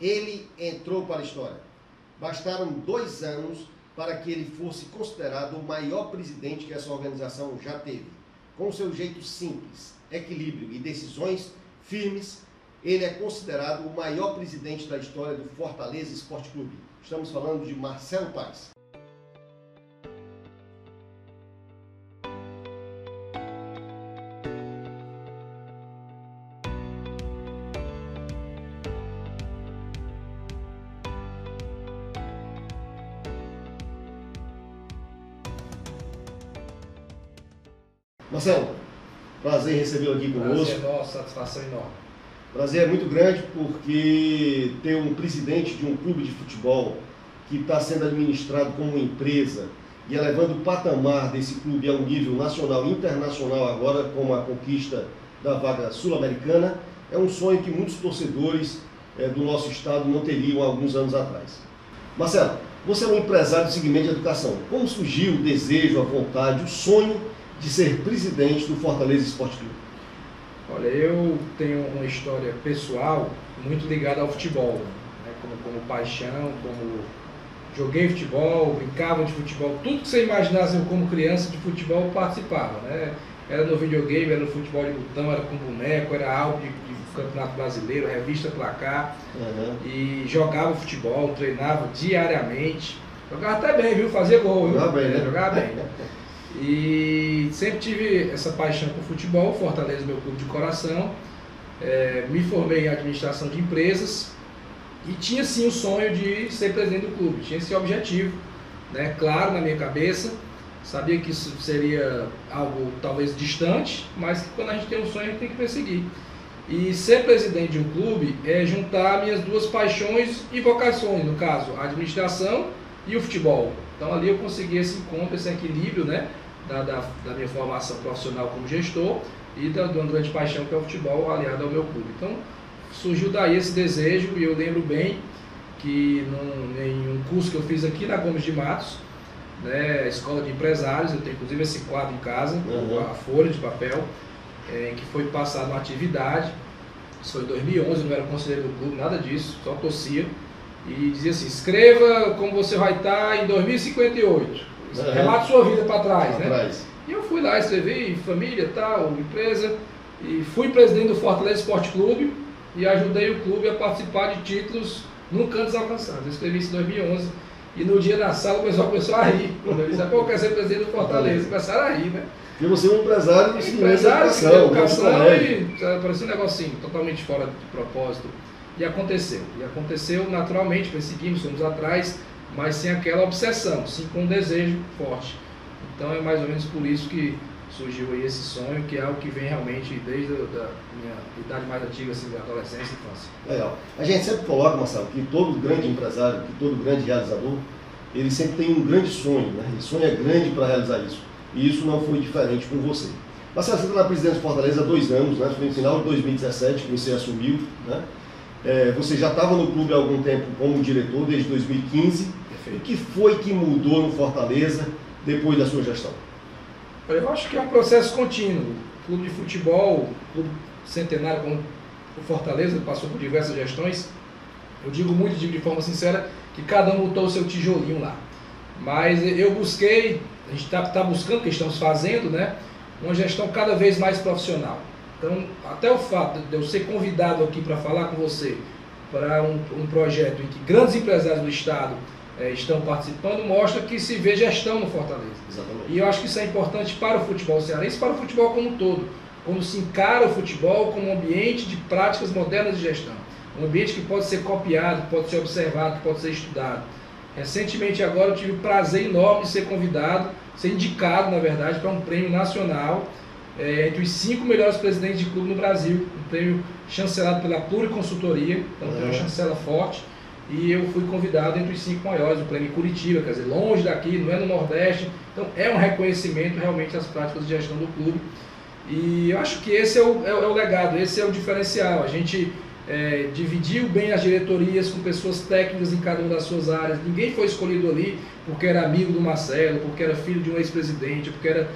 Ele entrou para a história. Bastaram dois anos para que ele fosse considerado o maior presidente que essa organização já teve. Com seu jeito simples, equilíbrio e decisões firmes, ele é considerado o maior presidente da história do Fortaleza Esporte Clube. Estamos falando de Marcelo Paes. Aqui conosco. Prazer nosso, satisfação enorme. Prazer é muito grande porque ter um presidente de um clube de futebol que está sendo administrado como uma empresa e elevando o patamar desse clube a um nível nacional e internacional agora com a conquista da vaga sul-americana é um sonho que muitos torcedores é, do nosso estado não teriam há alguns anos atrás. Marcelo, você é um empresário do segmento de educação. Como surgiu o desejo, a vontade, o sonho de ser presidente do Fortaleza Esporte Clube? Olha, eu tenho uma história pessoal muito ligada ao futebol, né? como, como paixão, como joguei futebol, brincava de futebol, tudo que você imaginasse eu como criança de futebol eu participava, né? Era no videogame, era no futebol de botão, era com boneco, era álbum de, de campeonato brasileiro, revista placar, uhum. e jogava futebol, treinava diariamente, jogava até bem, viu? Fazia gol, Jogava bem, né? Jogava bem. E sempre tive essa paixão por futebol, Fortaleza meu clube de coração. É, me formei em administração de empresas e tinha sim o sonho de ser presidente do clube, tinha esse objetivo, né, claro na minha cabeça. Sabia que isso seria algo talvez distante, mas que quando a gente tem um sonho a gente tem que perseguir. E ser presidente de um clube é juntar minhas duas paixões e vocações, no caso, a administração e o futebol. Então ali eu consegui esse encontro, esse equilíbrio né, da, da, da minha formação profissional como gestor e da, uma grande paixão que é o futebol aliado ao meu clube. Então surgiu daí esse desejo e eu lembro bem que num, em um curso que eu fiz aqui na Gomes de Matos, né, Escola de Empresários, eu tenho inclusive esse quadro em casa, uhum. a folha de papel, é, que foi passado uma atividade, isso foi em 2011, não era conselheiro do clube, nada disso, só torcia e dizia assim: escreva como você vai estar em 2058. Uhum. Relate sua vida para trás, pra né? Trás. E eu fui lá, escrevi família, tal, empresa, e fui presidente do Fortaleza Esporte Clube e ajudei o clube a participar de títulos nunca antes alcançados. Eu escrevi isso em 2011 e no dia da sala o pessoal começou a rir. Quando eu disse, pô, eu quero ser presidente do Fortaleza. Começaram a rir, né? E você é um empresário de empresário, educação, educação e parecia um negocinho totalmente fora de propósito. E aconteceu. E aconteceu naturalmente, perseguimos, fomos atrás, mas sem aquela obsessão, sim com um desejo forte. Então é mais ou menos por isso que surgiu aí esse sonho, que é algo que vem realmente desde a minha idade mais antiga, assim, da adolescência e infância. Legal. A gente sempre coloca, Marcelo, que todo grande empresário, que todo grande realizador, ele sempre tem um grande sonho, né? Ele sonha grande para realizar isso. E isso não foi diferente com você. Marcelo, você está na presidência de Fortaleza há dois anos, né? Foi no final de 2017 que você assumiu, né? É, você já estava no clube há algum tempo como diretor, desde 2015. Perfeito. O que foi que mudou no Fortaleza depois da sua gestão? Eu acho que é um processo contínuo. Clube de futebol, clube centenário como o Fortaleza, passou por diversas gestões. Eu digo muito, digo de forma sincera, que cada um botou o seu tijolinho lá. Mas eu busquei, a gente está tá buscando, que estamos fazendo, né? Uma gestão cada vez mais profissional. Então, até o fato de eu ser convidado aqui para falar com você para um, um, projeto em que grandes empresários do Estado é, estão participando, mostra que se vê gestão no Fortaleza. Exatamente. E eu acho que isso é importante para o futebol cearense, para o futebol como um todo. Como se encara o futebol como um ambiente de práticas modernas de gestão. Um ambiente que pode ser copiado, pode ser observado, pode ser estudado. Recentemente agora eu tive o prazer enorme de ser convidado, ser indicado, na verdade, para um prêmio nacional é, entre os cinco melhores presidentes de clube no Brasil, um prêmio chancelado pela Pluriconsultoria, então tem uma chancela forte, e eu fui convidado entre os cinco maiores, o prêmio Curitiba, quer dizer, longe daqui, não é no Nordeste, então é um reconhecimento realmente das práticas de gestão do clube, e eu acho que esse é o, é, é o legado, esse é o diferencial, a gente é, dividiu bem as diretorias com pessoas técnicas em cada uma das suas áreas. Ninguém foi escolhido ali porque era amigo do Marcelo, porque era filho de um ex-presidente, porque era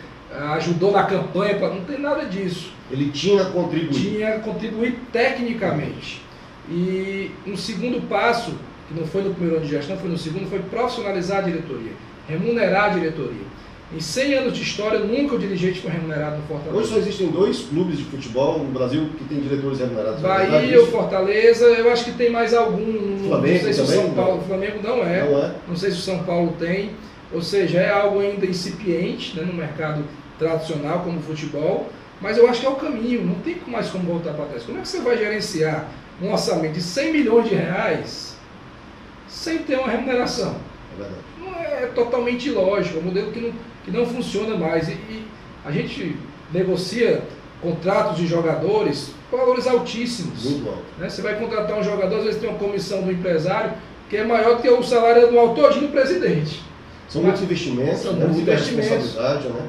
ajudou na campanha, não tem nada disso. Ele tinha contribuído. Tinha contribuído tecnicamente. E um segundo passo, que não foi no primeiro ano de gestão, foi no segundo, foi profissionalizar a diretoria, remunerar a diretoria. Em 100 anos de história, nunca o dirigente foi remunerado no Fortaleza. Hoje só existem dois clubes de futebol no Brasil que têm diretores remunerados. É Bahia ou Fortaleza, eu acho que tem mais algum. Flamengo não sei se o também, São Paulo, não? o Flamengo não é. Não é? Não sei se o São Paulo tem. Ou seja, é algo ainda incipiente né, no mercado tradicional como o futebol. Mas eu acho que é o caminho, não tem mais como voltar para trás. Como é que você vai gerenciar um orçamento de 100 milhões de reais sem ter uma remuneração? É verdade. Não é totalmente ilógico, é um modelo que não, que não funciona mais. E, e a gente negocia contratos de jogadores com valores altíssimos. Muito bom. né? Você vai contratar um jogador, às vezes tem uma comissão do empresário que é maior do que o salário anual todinho do presidente. São muitos investimentos, São né? muitos muita investimentos. responsabilidade, né?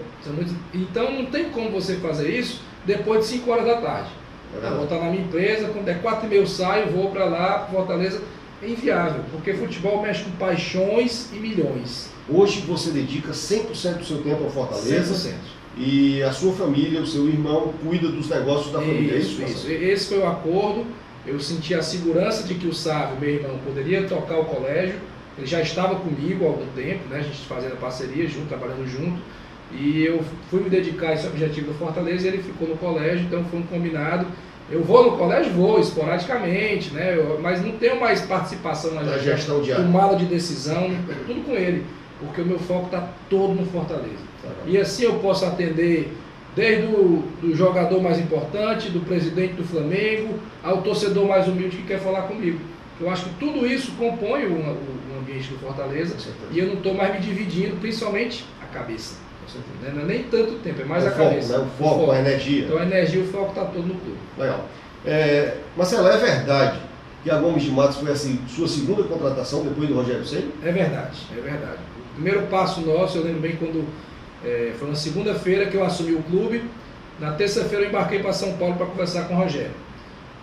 Então não tem como você fazer isso depois de 5 horas da tarde. É Ah, verdade. vou estar na minha empresa, quando é 4 e meia eu saio, vou para lá, Fortaleza. É inviável, porque futebol mexe com paixões e milhões. Hoje você dedica 100% do seu tempo ao Fortaleza 100%. e a sua família, o seu irmão, cuida dos negócios da família. é Isso, isso. Esse foi o acordo. Eu senti a segurança de que o Sávio, meu irmão, poderia tocar o colégio. Ele já estava comigo há algum tempo, né? a gente fazendo a parceria junto, trabalhando junto. E eu fui me dedicar a esse objetivo do Fortaleza e ele ficou no colégio, então foi um combinado. Eu vou no colégio, vou esporadicamente, né? Eu- mas não tenho mais participação na gestão, diária. tomada de decisão, tudo com ele, porque o meu foco está todo no Fortaleza. E assim eu posso atender desde o do jogador mais importante, do presidente do Flamengo, ao torcedor mais humilde que quer falar comigo. Eu acho que tudo isso compõe o, o- o ambiente do Fortaleza e eu não estou mais me dividindo, principalmente a cabeça. né? Não é nem tanto tempo, é mais o a foco, cabeça. né? O foco, a energia. Então a energia e o foco está todo no clube. Legal. É, Marcelo, é verdade que a Gomes de Matos foi assim, sua segunda contratação depois do Rogério Senna? É verdade, é verdade. O primeiro passo nosso, eu lembro bem quando eh, foi na segunda-feira que eu assumi o clube. Na terça-feira eu embarquei para São Paulo para conversar com o Rogério.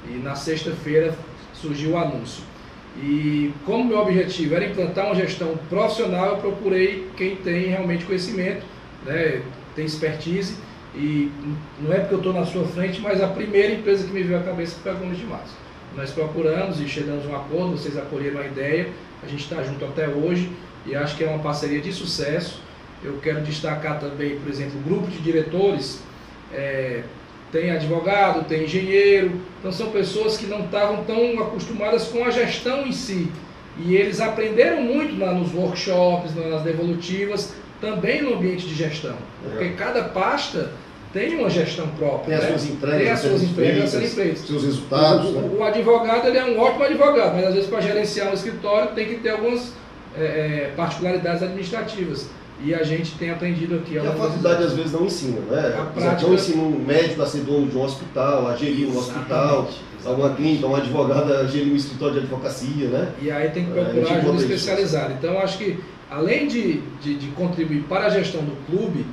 E na sexta-feira surgiu o anúncio. E como meu objetivo era implantar uma gestão profissional, eu procurei quem tem realmente conhecimento, né, tem expertise. E não é porque eu estou na sua frente, mas a primeira empresa que me veio à cabeça foi a Gomes de. Nós procuramos e chegamos a um acordo, vocês acolheram a ideia, a gente está junto até hoje e acho que é uma parceria de sucesso. Eu quero destacar também, por exemplo, o grupo de diretores, é, tem advogado, tem engenheiro, então são pessoas que não estavam tão acostumadas com a gestão em si. E eles aprenderam muito lá nos workshops, nas devolutivas, também no ambiente de gestão. Porque cada pasta tem uma gestão própria. Tem as né? suas entregas, Tem as suas serem feitas, feitas. seus resultados. O, né? o- o advogado ele é um ótimo advogado, mas às vezes para gerenciar um escritório tem que ter algumas é, é, particularidades administrativas. E a gente tem aprendido aqui. E a faculdade às vezes não ensina, né? A prática- Não ensina um médico a ser dono de um hospital, a gerir um hospital, Exatamente, alguma clínica, um advogado a gerir um escritório de advocacia, né? E aí tem que É, procurar ajuda encontra isso. especializada. Então, acho que, além de, de, de contribuir para a gestão do clube,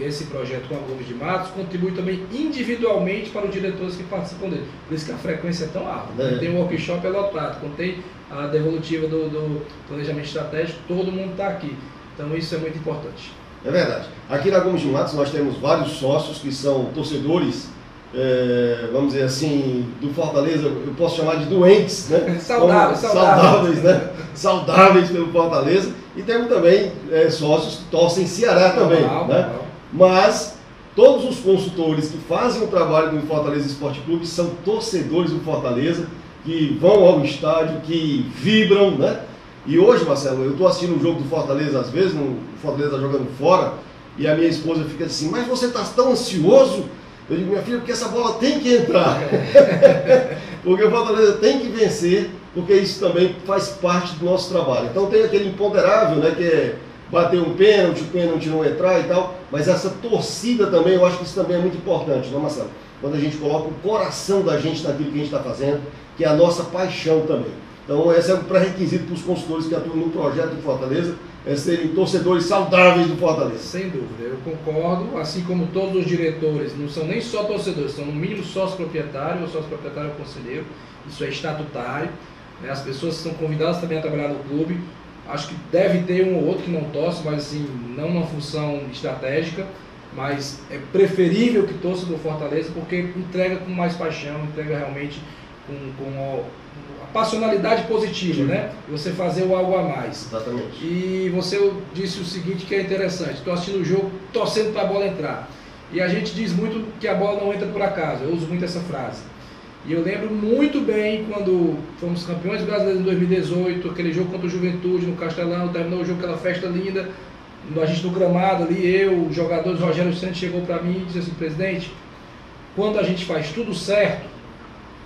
esse projeto com a Gomes de Matos contribui também individualmente para os diretores que participam dele. Por isso que a frequência é tão alta. É. Quando tem um workshop é lotado, quando tem a devolutiva do, do planejamento estratégico, todo mundo está aqui. Então, isso é muito importante. É verdade. Aqui na Gomes de Matos nós temos vários sócios que são torcedores, é, vamos dizer assim, do Fortaleza, eu posso chamar de doentes, né? Saudáveis, Como- saudáveis. saudáveis, né? Saudáveis pelo Fortaleza. E temos também é, sócios que torcem Ceará também, né? Mas todos os consultores que fazem o trabalho do Fortaleza Esporte Clube são torcedores do Fortaleza, que vão ao estádio, que vibram, né? E hoje, Marcelo, eu estou assistindo o jogo do Fortaleza às vezes, o Fortaleza jogando fora, e a minha esposa fica assim, mas você está tão ansioso? Eu digo, minha filha, porque essa bola tem que entrar. porque o Fortaleza tem que vencer, porque isso também faz parte do nosso trabalho. Então tem aquele imponderável, né, que é bater um pênalti, o pênalti não entrar e tal, mas essa torcida também, eu acho que isso também é muito importante, não, Marcelo? Quando a gente coloca o coração da gente naquilo que a gente está fazendo, que é a nossa paixão também. Então, esse é um pré-requisito para os consultores que atuam no projeto do Fortaleza, é serem torcedores saudáveis do Fortaleza. Sem dúvida, eu concordo, assim como todos os diretores não são nem só torcedores, são no mínimo sócio proprietário, ou sócio proprietário ou conselheiro, isso é estatutário, né? as pessoas são convidadas também a trabalhar no clube, acho que deve ter um ou outro que não torce, mas assim, não uma função estratégica, mas é preferível que torça do Fortaleza porque entrega com mais paixão, entrega realmente com, com passionalidade positiva, né? Você fazer o algo a mais. Exatamente. E você disse o seguinte que é interessante, estou assistindo o jogo torcendo para a bola entrar. E a gente diz muito que a bola não entra por acaso, eu uso muito essa frase. E eu lembro muito bem quando fomos campeões brasileiros em 2018, aquele jogo contra o Juventude no Castelão, terminou o jogo, aquela festa linda, a gente no gramado ali, eu, os jogadores, Rogério Santos chegou para mim e disse assim, presidente, quando a gente faz tudo certo,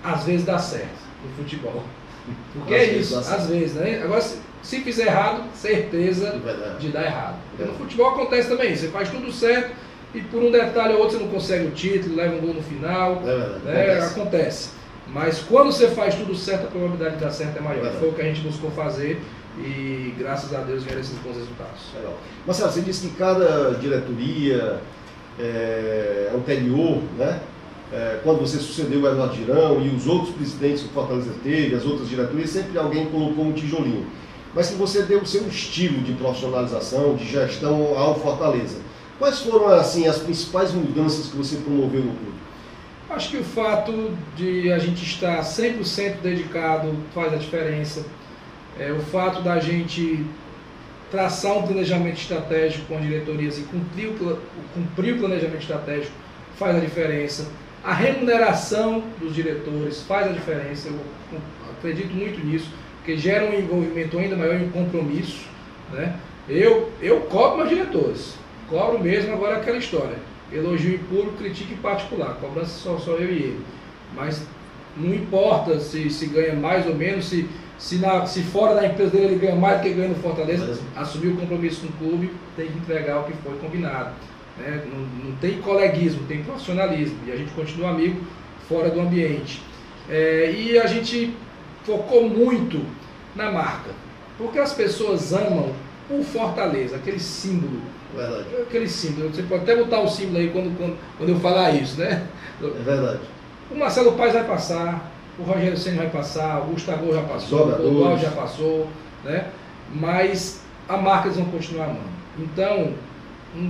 às vezes dá certo no futebol. Porque é isso, às vezes, né? Agora, se, se fizer errado, certeza é de dar errado. É. No futebol acontece também, você faz tudo certo e por um detalhe ou outro você não consegue o título, leva um gol no final. É verdade, né? acontece. acontece. Mas quando você faz tudo certo, a probabilidade de dar certo é maior. Foi o que a gente buscou fazer e graças a Deus vieram esses bons resultados. Legal. Marcelo, você disse que cada diretoria é, anterior, né, é, quando você sucedeu o Eduardo Girão e os outros presidentes que o Fortaleza teve, as outras diretorias, sempre alguém colocou um tijolinho. Mas que você deu o seu estilo de profissionalização, de gestão ao Fortaleza. Quais foram assim as principais mudanças que você promoveu no clube? Acho que o fato de a gente estar 100% dedicado faz a diferença. É, o fato da gente traçar um planejamento estratégico com as diretorias e cumprir o, cumprir o planejamento estratégico faz a diferença. A remuneração dos diretores faz a diferença, eu acredito muito nisso, porque gera um envolvimento ainda maior e um compromisso. Né? Eu, eu cobro meus diretores, cobro mesmo agora aquela história. Elogio em público, critique em particular, cobrança só, só eu e ele. Mas não importa se, se ganha mais ou menos, se, se, na, se fora da empresa dele ele ganha mais do que ganha no Fortaleza, assumir o compromisso com o clube, tem que entregar o que foi combinado. Né? Não, não, tem coleguismo, tem profissionalismo. E a gente continua amigo fora do ambiente. É, e a gente focou muito na marca. Porque as pessoas amam o Fortaleza, aquele símbolo. Verdade. Aquele símbolo. Você pode até botar o símbolo aí quando, quando, quando eu falar isso, né? É verdade. O Marcelo Paz vai passar, o Rogério Senna vai passar, o Gustavo já passou, o Clodoaldo já passou, né? Mas a marca eles vão continuar amando. Então,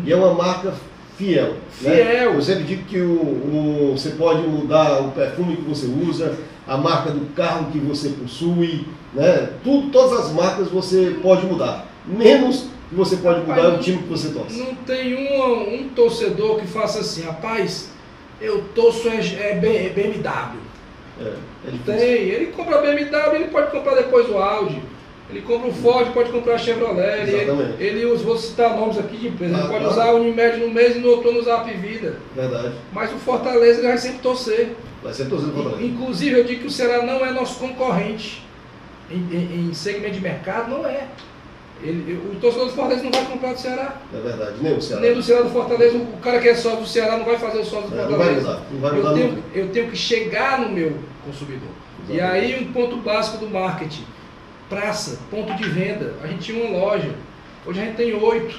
e é uma marca fiel. Né? Fiel. Né? Eu sempre digo que o, o, você pode mudar o perfume que você usa, a marca do carro que você possui, né? Tudo, todas as marcas você pode mudar. Menos que você pode mudar é o time que você torce. Não tem um, um torcedor que faça assim, rapaz, eu torço é, é BMW. É, é tem, ele compra BMW, ele pode comprar depois o Audi. Ele compra o Ford, pode comprar a Chevrolet. Ele, ele usa, vou citar nomes aqui de empresa. ele ah, pode usar a Unimed no mês e no outono usar a Vida. Verdade. Mas o Fortaleza ele vai sempre torcer. Vai sempre torcer Fortaleza. Inclusive, eu digo que o Ceará não é nosso concorrente. Em, em, em segmento de mercado, não é. Ele, o torcedor do Fortaleza não vai comprar do Ceará. É verdade, nem o Ceará. Nem do Ceará do Fortaleza. O cara que é só do Ceará não vai fazer o sócio do é, Fortaleza. Não vai mudar, não vai mudar eu, tenho, eu tenho que chegar no meu consumidor. Exatamente. E aí um ponto básico do marketing praça, ponto de venda. A gente tinha uma loja. Hoje a gente tem oito.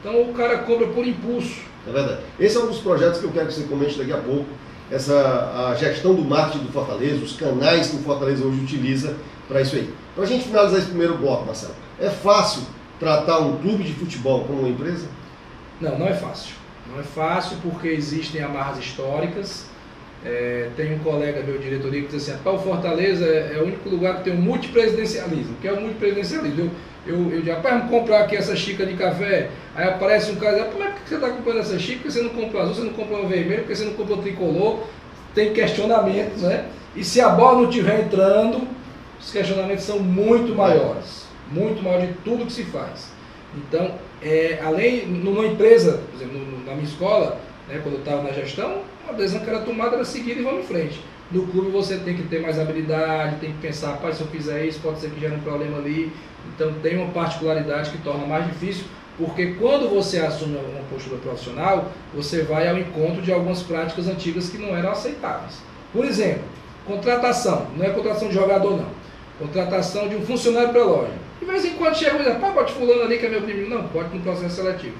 Então o cara compra por impulso. É verdade. Esse é um dos projetos que eu quero que você comente daqui a pouco. Essa a gestão do marketing do Fortaleza, os canais que o Fortaleza hoje utiliza para isso aí. Para a gente finalizar esse primeiro bloco, Marcelo, é fácil tratar um clube de futebol como uma empresa? Não, não é fácil. Não é fácil porque existem amarras históricas, é, tem um colega meu, diretoria, que diz assim, o Fortaleza é, o único lugar que tem um multipresidencialismo. que é o multipresidencialismo? Eu, eu, eu digo, rapaz, vamos comprar aqui essa xícara de café. Aí aparece um cara e diz, por que você está comprando essa xícara? Porque você não compra azul, você não compra vermelho, porque você não compra tricolor. Tem questionamentos, né? E se a bola não estiver entrando, os questionamentos são muito maiores. Muito maior de tudo que se faz. Então, é, além, numa empresa, por exemplo, na minha escola, né, quando eu estava na gestão, a decisão que era tomada era seguir e vamos em frente. No clube você tem que ter mais habilidade, tem que pensar, pai, se eu fizer isso, pode ser que gere um problema ali. Então tem uma particularidade que torna mais difícil, porque quando você assume uma postura profissional, você vai ao encontro de algumas práticas antigas que não eram aceitáveis. Por exemplo, contratação, não é contratação de jogador não, contratação de um funcionário para a loja. De vez em quando chega e diz, pai, pode fulano ali que é meu primo. Não, pode no processo seletivo.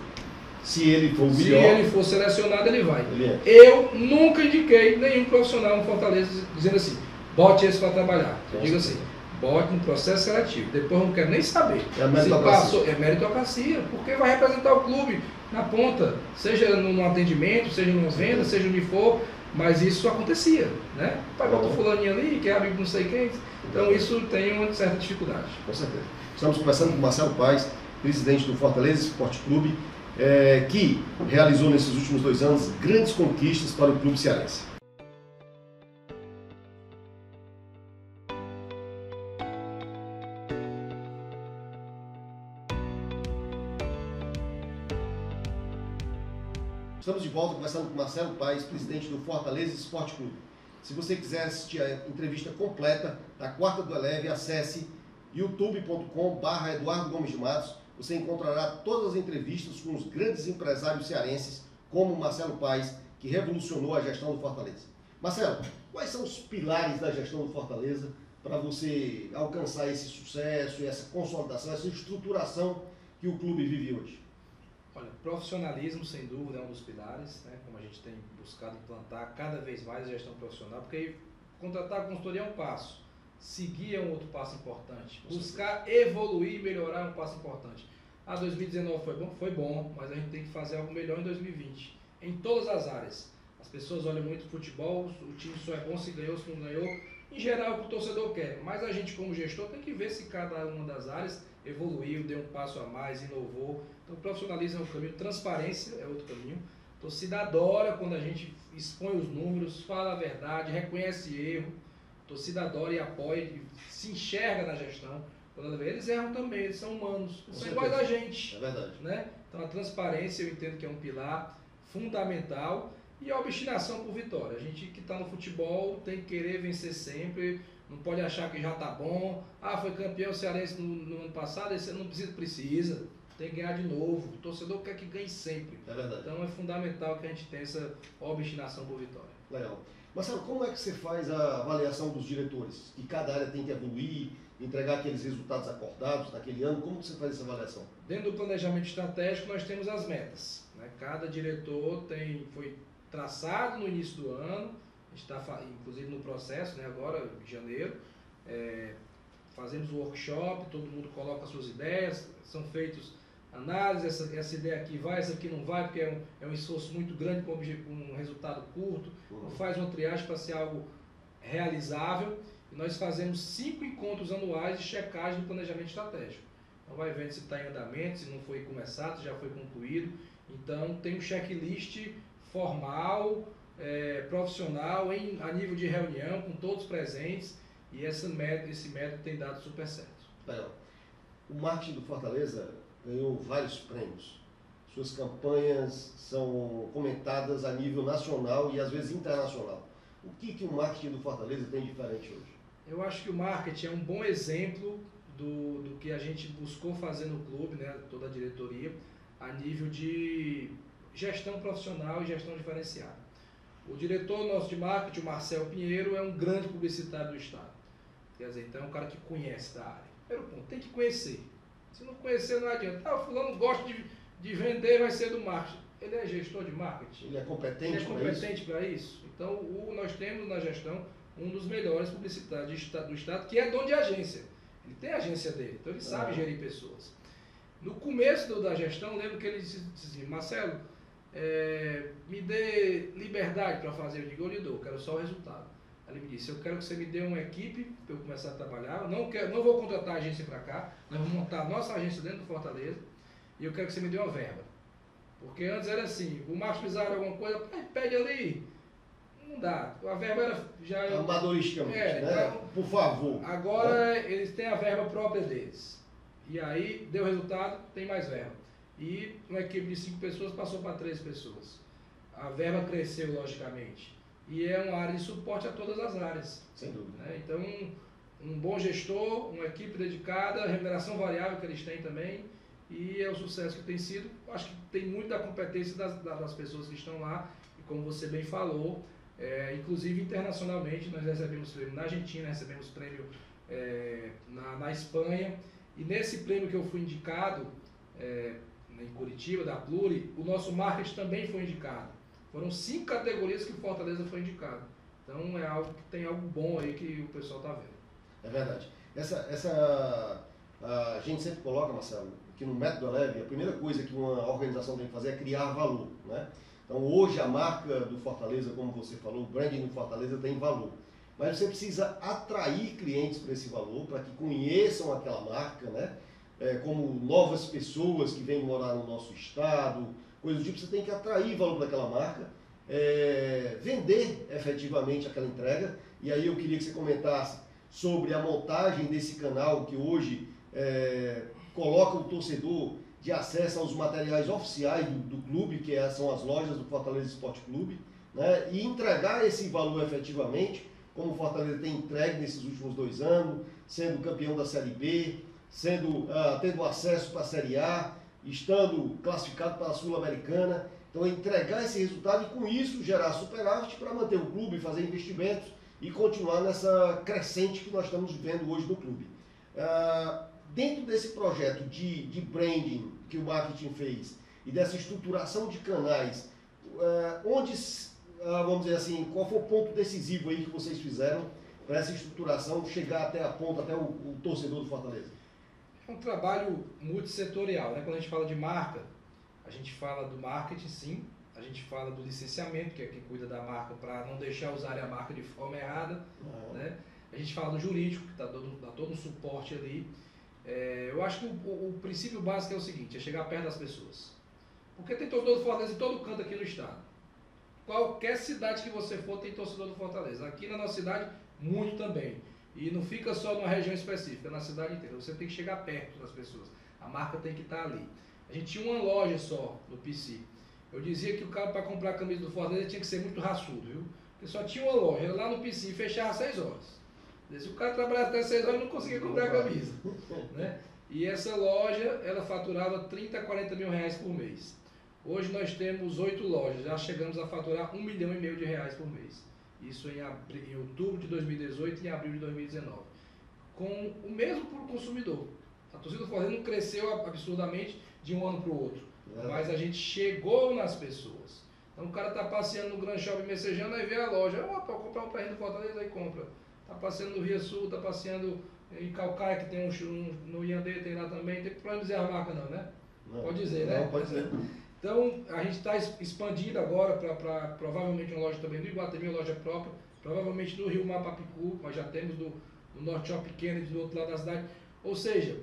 Se ele for Se ele for selecionado, ele vai. Ele é. Eu nunca indiquei nenhum profissional no Fortaleza dizendo assim, bote esse para trabalhar. Eu digo assim, bote no processo seletivo. Depois eu não quero nem saber. É meritocracia. Passou, é meritocracia, porque vai representar o clube na ponta, seja no, no atendimento, seja nas vendas, seja onde for. Mas isso acontecia, né? Pai, bota o fulaninho ali, que é amigo não sei quem. Então isso tem uma certa dificuldade. Com certeza. Estamos conversando com o Marcelo Paes, presidente do Fortaleza Esporte Clube, é, que realizou nesses últimos dois anos grandes conquistas para o clube cearense. Estamos de volta conversando com Marcelo Paes, presidente do Fortaleza Esporte Clube. Se você quiser assistir a entrevista completa da Quarta do Eleve, acesse youtube.com.br Eduardo Gomes de Matos. Você encontrará todas as entrevistas com os grandes empresários cearenses, como Marcelo Paes, que revolucionou a gestão do Fortaleza. Marcelo, quais são os pilares da gestão do Fortaleza para você alcançar esse sucesso, essa consolidação, essa estruturação que o clube vive hoje? Olha, profissionalismo, sem dúvida, é um dos pilares, né? como a gente tem buscado implantar cada vez mais a gestão profissional, porque aí contratar a consultoria é um passo, seguir é um outro passo importante, buscar evoluir e melhorar é um passo importante. Ah, 2019 foi bom? Foi bom, mas a gente tem que fazer algo melhor em 2020, em todas as áreas. As pessoas olham muito futebol, o time só é bom se ganhou, se não ganhou. Em geral, é o que o torcedor quer, mas a gente, como gestor, tem que ver se cada uma das áreas evoluiu, deu um passo a mais, inovou. Então, profissionalismo é um caminho, transparência é outro caminho. A torcida adora quando a gente expõe os números, fala a verdade, reconhece erro. Torcida adora e apoia, e se enxerga na gestão. Eles erram também, eles são humanos, eles são iguais a gente. É verdade. Né? Então, a transparência eu entendo que é um pilar fundamental e a obstinação por vitória. A gente que está no futebol tem que querer vencer sempre, não pode achar que já está bom. Ah, foi campeão cearense no, no, ano passado, esse não precisa, precisa. Tem que ganhar de novo. O torcedor quer que ganhe sempre. É verdade. Então é fundamental que a gente tenha essa obstinação por vitória. Legal. Marcelo, como é que você faz a avaliação dos diretores? Que cada área tem que evoluir, entregar aqueles resultados acordados naquele ano. Como você faz essa avaliação? Dentro do planejamento estratégico, nós temos as metas. Né? Cada diretor tem, foi traçado no início do ano está, inclusive, no processo, né, agora, em janeiro. É, fazemos o workshop, todo mundo coloca suas ideias, são feitos análises, essa, essa ideia aqui vai, essa aqui não vai, porque é um, é um esforço muito grande com um resultado curto. Uhum. Faz uma triagem para ser algo realizável. E nós fazemos cinco encontros anuais de checagem do planejamento estratégico. Então vai vendo se está em andamento, se não foi começado, se já foi concluído. Então tem um checklist formal, é, profissional em, a nível de reunião, com todos presentes, e essa método, esse método tem dado super certo. Legal. O marketing do Fortaleza ganhou vários prêmios. Suas campanhas são comentadas a nível nacional e às vezes internacional. O que, que o marketing do Fortaleza tem diferente hoje? Eu acho que o marketing é um bom exemplo do, do que a gente buscou fazer no clube, né, toda a diretoria, a nível de gestão profissional e gestão diferenciada. O diretor nosso de marketing, o Marcel Pinheiro, é um grande publicitário do Estado. Quer dizer, então é um cara que conhece da área. Primeiro ponto, tem que conhecer. Se não conhecer, não adianta. Ah, o fulano gosta de, de vender, vai ser do marketing. Ele é gestor de marketing. Ele é competente, Ele é competente para isso? isso? Então, o, nós temos na gestão um dos melhores publicitários do Estado, que é dono de agência. Ele tem a agência dele, então ele sabe gerir pessoas. No começo do, da gestão, lembro que ele disse assim, Marcelo, é, me dê liberdade para fazer. Eu digo, eu lhe dou, quero só o resultado. Ele me disse, eu quero que você me dê uma equipe para eu começar a trabalhar. Eu não, quero, não vou contratar a agência para cá, nós vamos montar a nossa agência dentro do Fortaleza e eu quero que você me dê uma verba. Porque antes era assim, o Marcos precisava de alguma coisa, pede ali. Não dá. A verba era já. Amadoristicamente, é, né? Então, Por favor. Agora né? eles têm a verba própria deles. E aí deu resultado, tem mais verba e uma equipe de cinco pessoas passou para três pessoas. A verba cresceu, logicamente. E é uma área de suporte a todas as áreas. Sem dúvida. Né? Então, um, bom gestor, uma equipe dedicada, remuneração variável que eles têm também, e é o sucesso que tem sido. Acho que tem muito da competência das, das pessoas que estão lá, e como você bem falou, é, inclusive internacionalmente, nós recebemos prêmio na Argentina, recebemos prêmio é, na, na Espanha, e nesse prêmio que eu fui indicado, é, em Curitiba, da Pluri, o nosso marketing também foi indicado. Foram cinco categorias que o Fortaleza foi indicado. Então é algo que tem algo bom aí que o pessoal está vendo. É verdade. Essa, essa a gente sempre coloca, Marcelo, que no método leve, a primeira coisa que uma organização tem que fazer é criar valor. Né? Então hoje a marca do Fortaleza, como você falou, o branding do Fortaleza tem valor. Mas você precisa atrair clientes para esse valor, para que conheçam aquela marca, né? É, como novas pessoas que vêm morar no nosso estado, coisas do tipo, você tem que atrair valor para aquela marca, é, vender efetivamente aquela entrega. E aí eu queria que você comentasse sobre a montagem desse canal que hoje é, coloca o torcedor de acesso aos materiais oficiais do, do clube, que é, são as lojas do Fortaleza Esporte Clube, né, e entregar esse valor efetivamente, como o Fortaleza tem entregue nesses últimos dois anos, sendo campeão da Série B, sendo, uh, tendo acesso para a Série A, estando classificado para a Sul-Americana. Então, entregar esse resultado e, com isso, gerar superávit para manter o clube, fazer investimentos e continuar nessa crescente que nós estamos vivendo hoje no clube. Uh, dentro desse projeto de, de branding que o marketing fez e dessa estruturação de canais, uh, onde, uh, vamos dizer assim, qual foi o ponto decisivo aí que vocês fizeram para essa estruturação chegar até a ponta, até o, o torcedor do Fortaleza? Um trabalho multissetorial, né? Quando a gente fala de marca, a gente fala do marketing, sim, a gente fala do licenciamento, que é quem cuida da marca para não deixar usar a marca de forma errada, uhum. né? A gente fala do jurídico, que tá dando, dá todo um suporte ali. É, eu acho que o, o, o, princípio básico é o seguinte, é chegar perto das pessoas. Porque tem torcedor do Fortaleza em todo canto aqui no estado. Qualquer cidade que você for tem torcedor do Fortaleza. Aqui na nossa cidade, muito também. E não fica só numa região específica, na cidade inteira. Você tem que chegar perto das pessoas. A marca tem que estar ali. A gente tinha uma loja só no PC. Eu dizia que o cara para comprar a camisa do Fortaleza tinha que ser muito raçudo, viu? Porque só tinha uma loja lá no PC e fechava às 6 horas. Se o cara trabalhava até 6 horas, não conseguia comprar a camisa. Né? E essa loja, ela faturava 30, 40 mil reais por mês. Hoje nós temos oito lojas, já chegamos a faturar um milhão e meio de reais por mês. Isso em, abril, em outubro de 2018 e em abril de 2019. Com o mesmo para o consumidor. A torcida do Fortaleza não cresceu absurdamente de um ano para o outro. É. Mas a gente chegou nas pessoas. Então o cara está passeando no Grand Shopping messejando, aí vê a loja. Opa, comprar um terreno do Fortaleza, aí compra. Está passeando no Rio Sul, está passeando em Calcaia, que tem um, um no Iandê, tem lá também. Tem problema dizer a marca não, né? Não, pode dizer, não, né? Pode dizer. Então, a gente está expandindo agora para provavelmente uma loja também no Iguatemi, uma loja própria, provavelmente no Rio Mapapicu, mas já temos do, do Norte Shopping Kennedy, do outro lado da cidade. Ou seja,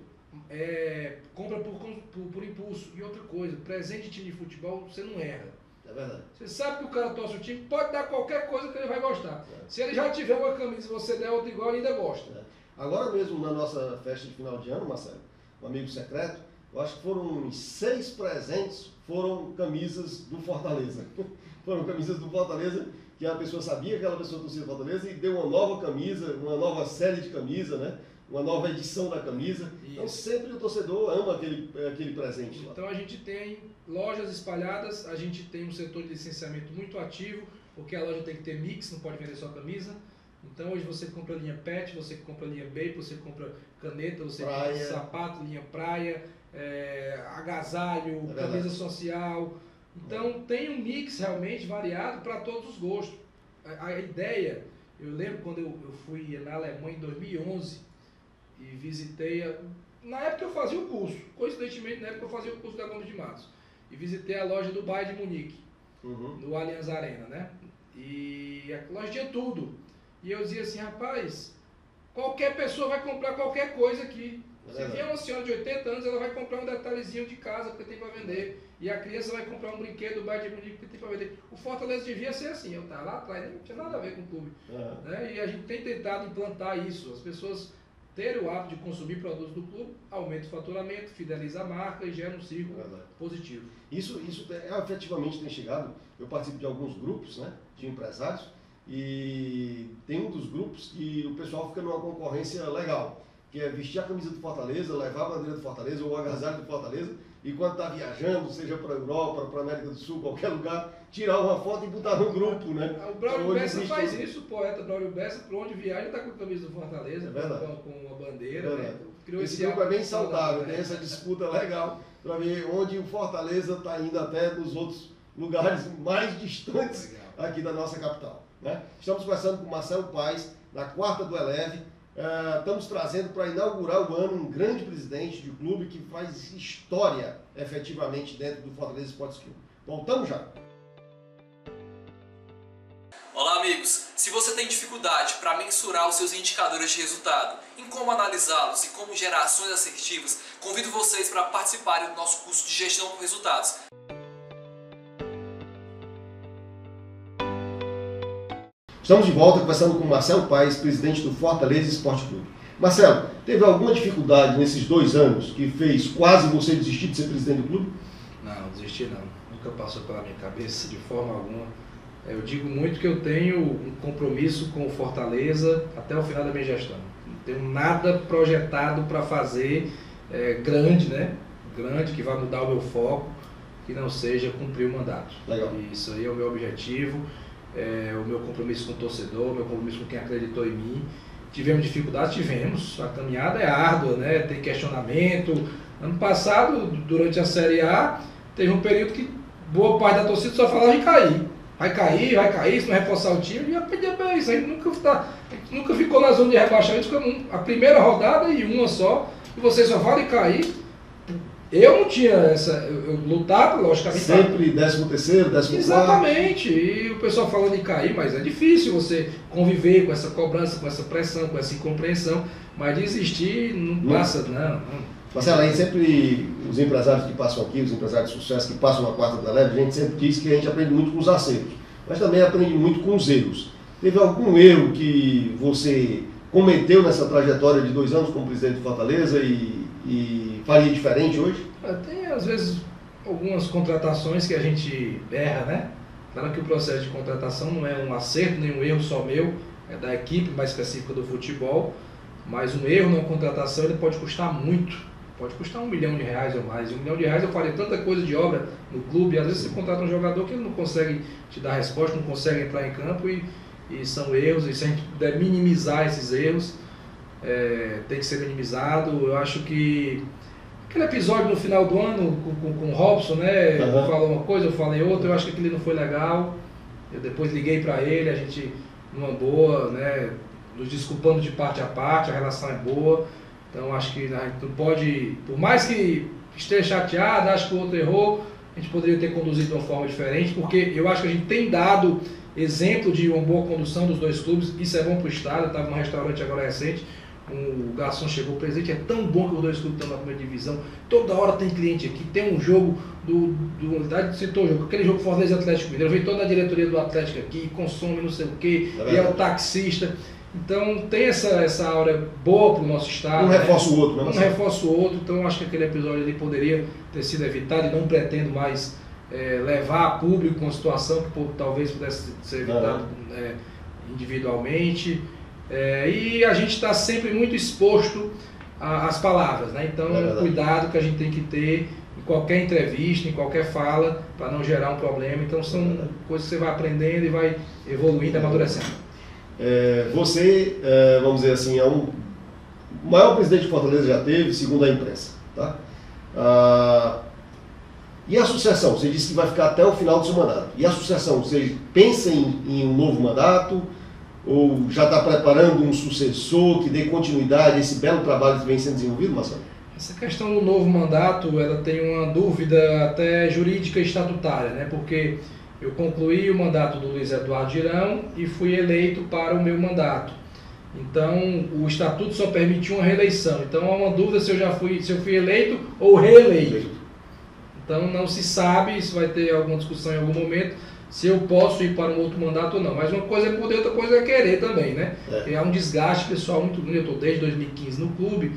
é, compra por, por, por, impulso. E outra coisa, presente de time de futebol, você não erra. É verdade. Você sabe que o cara torce o time, pode dar qualquer coisa que ele vai gostar. É. Se ele já tiver uma camisa e você der outra igual, ele ainda gosta. É. Agora mesmo, na nossa festa de final de ano, Marcelo, um amigo secreto, eu acho que foram uns seis presentes, foram camisas do Fortaleza. foram camisas do Fortaleza, que a pessoa sabia que aquela pessoa torcia do Fortaleza e deu uma nova camisa, uma nova série de camisa, né? uma nova edição da camisa. Então, Isso. Então sempre o torcedor ama aquele, aquele presente lá. Então a gente tem lojas espalhadas, a gente tem um setor de licenciamento muito ativo, porque a loja tem que ter mix, não pode vender só camisa. Então hoje você compra linha PET, você compra linha BAPE, você compra caneta, você praia. compra sapato, linha praia, é, agasalho, é camisa social. Então é. tem um mix realmente variado para todos os gostos. A, a, ideia, eu lembro quando eu, eu fui na Alemanha em 2011, e visitei. A... Na época eu fazia o curso, coincidentemente na época eu fazia o curso da Gomes de Matos. E visitei a loja do Bayern de Munique, uhum. no Allianz Arena, né? E a loja tinha tudo. E eu dizia assim, rapaz, qualquer pessoa vai comprar qualquer coisa aqui. É Se vier uma senhora de 80 anos, ela vai comprar um detalhezinho de casa porque tem para vender. E a criança vai comprar um brinquedo do Bayern de Munique porque tem para vender. O Fortaleza devia ser assim. Eu estava lá atrás, não tinha nada a ver com o clube. Né? E a gente tem tentado implantar isso. As pessoas ter o hábito de consumir produtos do clube, aumenta o faturamento, fideliza a marca e gera um ciclo Verdade. positivo. Isso, isso é, efetivamente tem chegado. Eu participo de alguns grupos né, de empresários e tem um dos grupos que o pessoal fica numa concorrência legal, que é vestir a camisa do Fortaleza, levar a bandeira do Fortaleza ou o agasalho do Fortaleza e quando está viajando, seja para a Europa, para a América do Sul, qualquer lugar, tirar uma foto e botar no grupo, né? O Braulio Bessa faz isso, o poeta Braulio Bessa, por onde viaja, está com a camisa do Fortaleza, é com, uma bandeira. É né? Criou esse, esse grupo é bem saudável, tem essa disputa legal para ver onde o Fortaleza está indo até nos outros lugares mais distantes legal. aqui da nossa capital. Né? Estamos conversando com Marcelo Paes, na quarta do Eleve. Ah, estamos trazendo para inaugurar o ano um grande presidente de clube que faz história efetivamente dentro do Fortaleza Esportes Clube. Voltamos já! Olá amigos, se você tem dificuldade para mensurar os seus indicadores de resultado, em como analisá-los e como gerar ações assertivas, convido vocês para participarem do nosso curso de gestão com resultados. Estamos de volta conversando com Marcelo Paes, presidente do Fortaleza Esporte Clube. Marcelo, teve alguma dificuldade nesses dois anos que fez quase você desistir de ser presidente do clube? Não, desistir não. Nunca passou pela minha cabeça de forma alguma. Eu digo muito que eu tenho um compromisso com o Fortaleza até o final da minha gestão. Não tenho nada projetado para fazer é, grande, né? Grande, que vai mudar o meu foco, que não seja cumprir o mandato. Legal. Isso aí é o meu objetivo, é, o meu compromisso com o torcedor, o meu compromisso com quem acreditou em mim. Tivemos dificuldades? Tivemos. A caminhada é árdua, né? Tem questionamento. Ano passado, durante a Série A, teve um período que boa parte da torcida só falava em cair. Vai cair, vai cair, se não reforçar o time, ia pedir bem. Isso aí nunca, tá, nunca ficou na zona de rebaixamento, a primeira rodada e uma só, e você só fala em cair. Eu não tinha essa. Eu, eu lutava, logicamente. Sempre 13 terceiro, 14 Exatamente. E o pessoal falando em cair, mas é difícil você conviver com essa cobrança, com essa pressão, com essa incompreensão. Mas desistir não passa, não. não. Marcelo, aí sempre os empresários que passam aqui, os empresários de sucesso que passam na quarta da leve, a gente sempre diz que a gente aprende muito com os acertos, mas também aprende muito com os erros. Teve algum erro que você cometeu nessa trajetória de dois anos como presidente de Fortaleza e, e faria diferente hoje? É, tem, às vezes, algumas contratações que a gente erra, né? Claro que o processo de contratação não é um acerto, nem um erro só meu, é da equipe mais específica do futebol, mas um erro na contratação ele pode custar muito Pode custar um milhão de reais ou mais. E um milhão de reais eu falei tanta coisa de obra no clube. Às vezes você contrata um jogador que ele não consegue te dar resposta, não consegue entrar em campo e, e são erros. E se a gente puder minimizar esses erros, é, tem que ser minimizado. Eu acho que aquele episódio no final do ano com, com, com o Robson, né? Uhum. Falou uma coisa, eu falei outra. Eu acho que aquele não foi legal. Eu depois liguei para ele, a gente numa boa, né? Nos desculpando de parte a parte, a relação é boa. Então acho que a gente não pode, por mais que esteja chateado, acho que o outro errou, a gente poderia ter conduzido de uma forma diferente, porque eu acho que a gente tem dado exemplo de uma boa condução dos dois clubes, isso é bom para o Estado, estava num restaurante agora recente, um, o garçom chegou, presente é tão bom que os dois clubes estão na primeira divisão, toda hora tem cliente aqui, tem um jogo do, do unidade citou o jogo, aquele jogo Fortaleza Atlético Mineiro, vem toda a diretoria do Atlético aqui, consome não sei o quê, é e é o taxista. Então tem essa, essa aura boa para o nosso estado. Um né? reforça o outro, né? Um reforça o outro, então acho que aquele episódio ali poderia ter sido evitado e não pretendo mais é, levar a público uma situação que pô, talvez pudesse ser evitado é, individualmente. É, e a gente está sempre muito exposto às palavras, né? Então é cuidado que a gente tem que ter em qualquer entrevista, em qualquer fala, para não gerar um problema. Então são coisas que você vai aprendendo e vai evoluindo, amadurecendo. É, você, é, vamos dizer assim, é um o maior presidente de Fortaleza já teve, segundo a imprensa. Tá? Ah, e a sucessão? Você disse que vai ficar até o final do seu mandato. E a sucessão? Você pensa em, em um novo mandato? Ou já está preparando um sucessor que dê continuidade a esse belo trabalho que vem sendo desenvolvido, Marcelo? Essa questão do novo mandato, ela tem uma dúvida até jurídica e estatutária, né? Porque eu concluí o mandato do Luiz Eduardo Girão e fui eleito para o meu mandato. Então, o estatuto só permite uma reeleição. Então, há uma dúvida se eu já fui, se eu fui eleito ou reeleito. Então, não se sabe se vai ter alguma discussão em algum momento se eu posso ir para um outro mandato ou não. Mas uma coisa é poder, outra coisa é querer também, né? É. Há um desgaste pessoal muito grande. Eu estou desde 2015 no clube,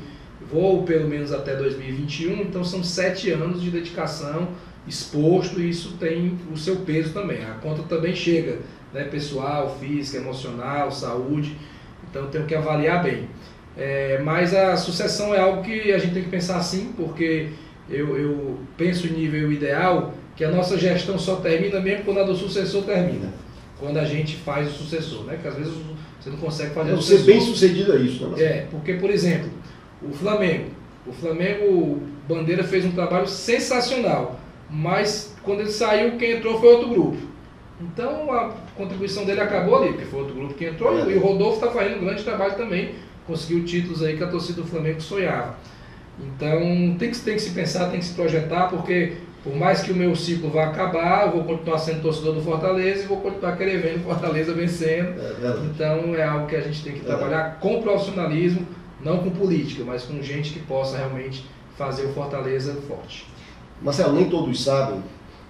vou pelo menos até 2021, então são sete anos de dedicação exposto e isso tem o seu peso também. A conta também chega, né, pessoal, física, emocional, saúde, então tenho que avaliar bem. É, mas a sucessão é algo que a gente tem que pensar assim, porque eu, eu penso em nível ideal que a nossa gestão só termina mesmo quando a do sucessor termina. Quando a gente faz o sucessor, né? Porque às vezes você não consegue fazer não, o sucessor. Ser bem sucedido é isso, né? É, porque, por exemplo, o Flamengo. O Flamengo, Bandeira fez um trabalho sensacional mas quando ele saiu, quem entrou foi outro grupo. Então a contribuição dele acabou ali, porque foi outro grupo que entrou, é. e o Rodolfo está fazendo um grande trabalho também, conseguiu títulos aí que a torcida do Flamengo sonhava. Então tem que, tem que se pensar, tem que se projetar, porque Por mais que o meu ciclo vá acabar, eu vou continuar sendo torcedor do Fortaleza e vou continuar querendo ver o Fortaleza vencendo. É então é algo que a gente tem que é trabalhar com profissionalismo, não com política, mas com gente que possa realmente fazer o Fortaleza forte. Marcelo, nem todos sabem,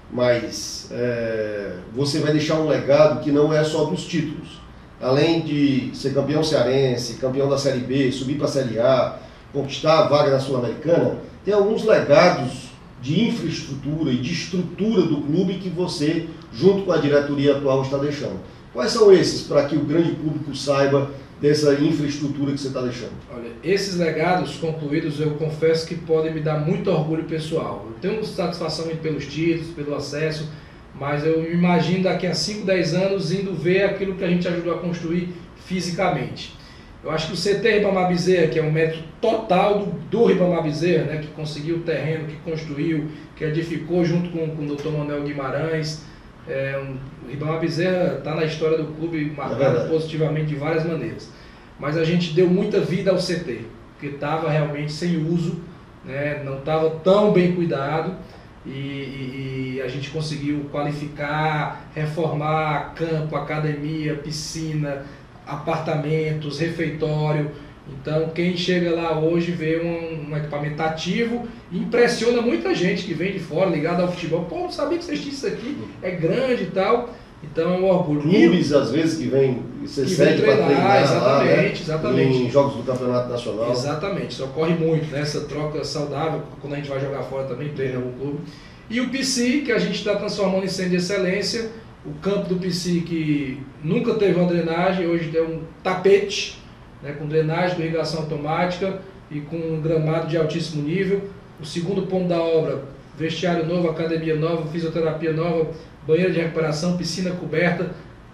mas é, você vai deixar um legado que não é só dos títulos. Além de ser campeão cearense, campeão da Série B, subir para a Série A, conquistar a vaga na Sul-Americana, tem alguns legados de infraestrutura e de estrutura do clube que você, junto com a diretoria atual, está deixando. Quais são esses para que o grande público saiba dessa infraestrutura que você está deixando? Olha, esses legados concluídos eu confesso que podem me dar muito orgulho pessoal. Eu tenho satisfação pelos títulos, pelo acesso, mas eu imagino daqui a 5, 10 anos indo ver aquilo que a gente ajudou a construir fisicamente. Eu acho que o CT Ribamar Bezerra, que é um mérito total do, do Ribamar Bezerra, né, que conseguiu o terreno, que construiu, que edificou junto com, com o Dr. Manuel Guimarães. É, um, o Ribamar Bezerra está na história do clube marcado é positivamente de várias maneiras. Mas a gente deu muita vida ao CT, porque estava realmente sem uso, né, não estava tão bem cuidado. E, e, e, a gente conseguiu qualificar, reformar campo, academia, piscina, apartamentos, refeitório. Então, quem chega lá hoje vê um, um, equipamento ativo impressiona muita gente que vem de fora, ligado ao futebol. Pô, não sabia que vocês tinham isso aqui, é grande e tal. Então é um orgulho. Clubes, às vezes, que vem ser sede para treinar exatamente, lá, né? exatamente. em jogos do Campeonato Nacional. Exatamente, isso ocorre muito, né? essa troca saudável, quando a gente vai jogar fora também, treina algum clube. E o PC, que a gente está transformando em centro de excelência, o campo do PC que nunca teve uma drenagem, hoje tem um tapete, né, com drenagem com irrigação automática e com um gramado de altíssimo nível. O segundo ponto da obra, vestiário novo, academia nova, fisioterapia nova, banheiro de recuperação, piscina coberta,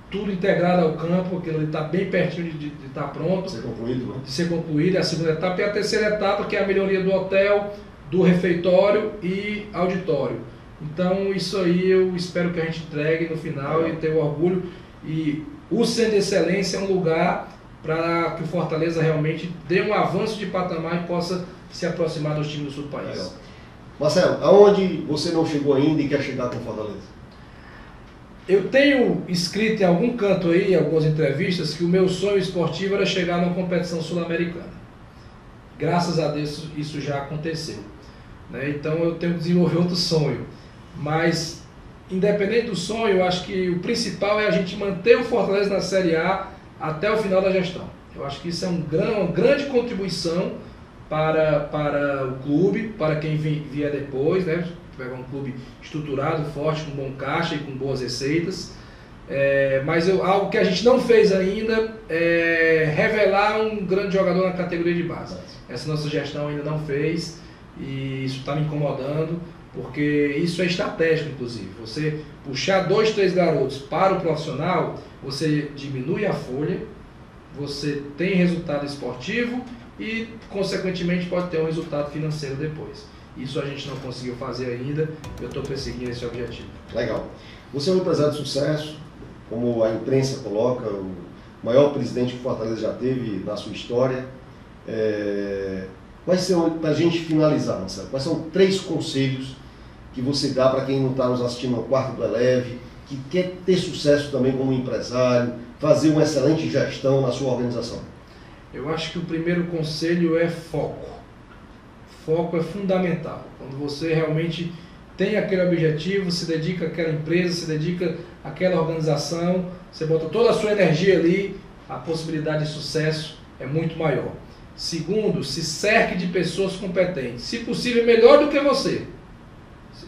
tudo integrado ao campo, aquilo está bem pertinho de estar tá pronto. De ser concluído, né? De ser concluído, é a segunda etapa. E a terceira etapa, que é a melhoria do hotel, do refeitório e auditório. Então isso aí eu espero que a gente entregue no final é. e tenha orgulho. E o Centro de Excelência é um lugar para que o Fortaleza realmente dê um avanço de patamar e possa se aproximar dos times do sul do país. Legal. Marcelo, aonde você não chegou ainda e quer chegar com o Fortaleza? Eu tenho escrito em algum canto aí, em algumas entrevistas, que o meu sonho esportivo era chegar numa competição sul-americana. Graças a Deus isso já aconteceu. Né? Então eu tenho que desenvolver outro sonho. Mas, independente do sonho, eu acho que o principal é a gente manter o Fortaleza na Série A até o final da gestão. Eu acho que isso é um uma grande contribuição para, para o clube, para quem vier depois, né? Pegar um clube estruturado, forte, com bom caixa e com boas receitas. É, mas eu, algo que a gente não fez ainda é revelar um grande jogador na categoria de base. Essa nossa gestão ainda não fez e isso está me incomodando porque isso é estratégico, inclusive. Você puxar dois, três garotos para o profissional, você diminui a folha, você tem resultado esportivo e, consequentemente, pode ter um resultado financeiro depois. Isso a gente não conseguiu fazer ainda, eu estou perseguindo esse objetivo. Legal. Você é um empresário de sucesso, como a imprensa coloca, o maior presidente que Fortaleza já teve na sua história. É... Quais são, para a gente finalizar, Marcelo, quais são três conselhos que você dá para quem não está nos assistindo no quarto do Eleve, que quer ter sucesso também como empresário, fazer uma excelente gestão na sua organização? Eu acho que o primeiro conselho é foco. Foco é fundamental. Quando você realmente tem aquele objetivo, se dedica àquela empresa, se dedica àquela organização, você bota toda a sua energia ali, a possibilidade de sucesso é muito maior. Segundo, se cerque de pessoas competentes, se possível melhor do que você.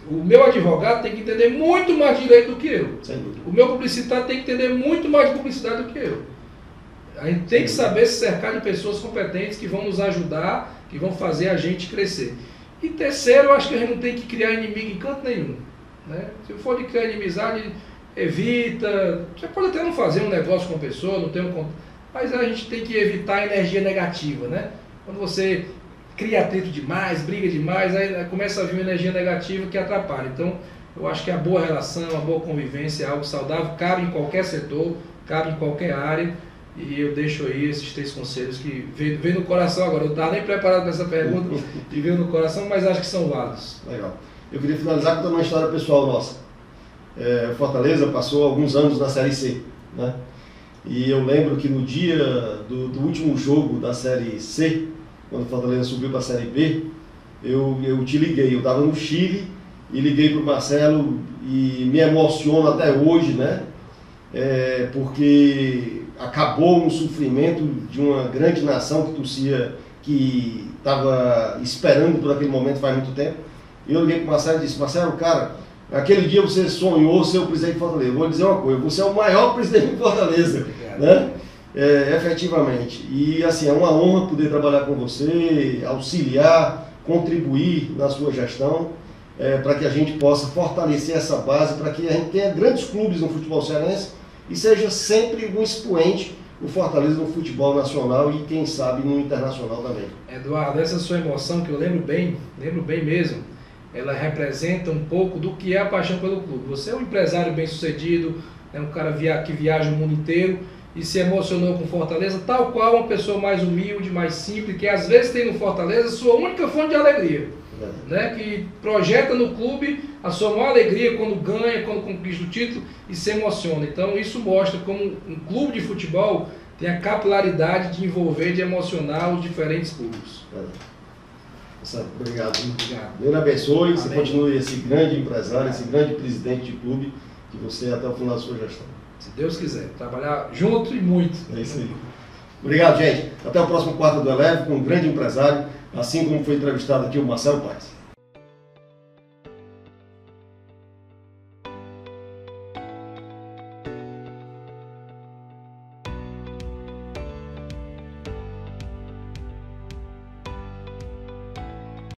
O meu advogado tem que entender muito mais direito do que eu. O meu publicitário tem que entender muito mais de publicidade do que eu. A gente tem que saber se cercar de pessoas competentes que vão nos ajudar, que vão fazer a gente crescer. E terceiro, eu acho que a gente não tem que criar inimigo em canto nenhum. Né? Se for de criar inimizade, evita. Você pode até não fazer um negócio com a pessoa, não tem um. Mas a gente tem que evitar a energia negativa, né? Quando você cria atrito demais, briga demais, aí começa a vir uma energia negativa que atrapalha. Então, eu acho que a boa relação, a boa convivência é algo saudável, cabe em qualquer setor, cabe em qualquer área. E eu deixo aí esses três conselhos que veio, veio no coração agora. Eu não estava nem preparado para essa pergunta e veio no coração, mas acho que são válidos. Legal. eu queria finalizar contando uma história pessoal nossa. É, Fortaleza passou alguns anos na Série C, né? E eu lembro que no dia do, do último jogo da Série C, quando o Fortaleza subiu para a Série B, eu, eu te liguei. Eu estava no Chile e liguei para o Marcelo e me emociono até hoje, né? É, porque acabou um sofrimento de uma grande nação que torcia, que estava esperando por aquele momento faz muito tempo. E eu liguei para o Marcelo e disse, Marcelo, cara, aquele dia você sonhou ser o presidente de Fortaleza. Vou dizer uma coisa, você é o maior presidente de Fortaleza. Né? É, efetivamente. E assim, é uma honra poder trabalhar com você, auxiliar, contribuir na sua gestão, é, para que a gente possa fortalecer essa base, para que a gente tenha grandes clubes no futebol cearense e seja sempre um expoente o Fortaleza no futebol nacional e quem sabe no internacional também. Eduardo, essa sua emoção que eu lembro bem, lembro bem mesmo, ela representa um pouco do que é a paixão pelo clube. Você é um empresário bem sucedido, é um cara que viaja o mundo inteiro e se emocionou com Fortaleza, tal qual uma pessoa mais humilde, mais simples, que às vezes tem no Fortaleza sua única fonte de alegria. É. Né, que projeta no clube a sua maior alegria quando ganha, quando conquista o título e se emociona. Então isso mostra como um clube de futebol tem a capilaridade de envolver, de emocionar os diferentes públicos. É. Obrigado. Obrigado. Deus abençoe, Amém. você continue esse grande empresário, esse grande presidente de clube, que você é até o final da sua gestão. Se Deus quiser. Trabalhar junto e muito. É isso aí. Obrigado, gente. Até o próximo quarto do Eleve com um grande empresário, assim como foi entrevistado aqui o Marcelo Paz.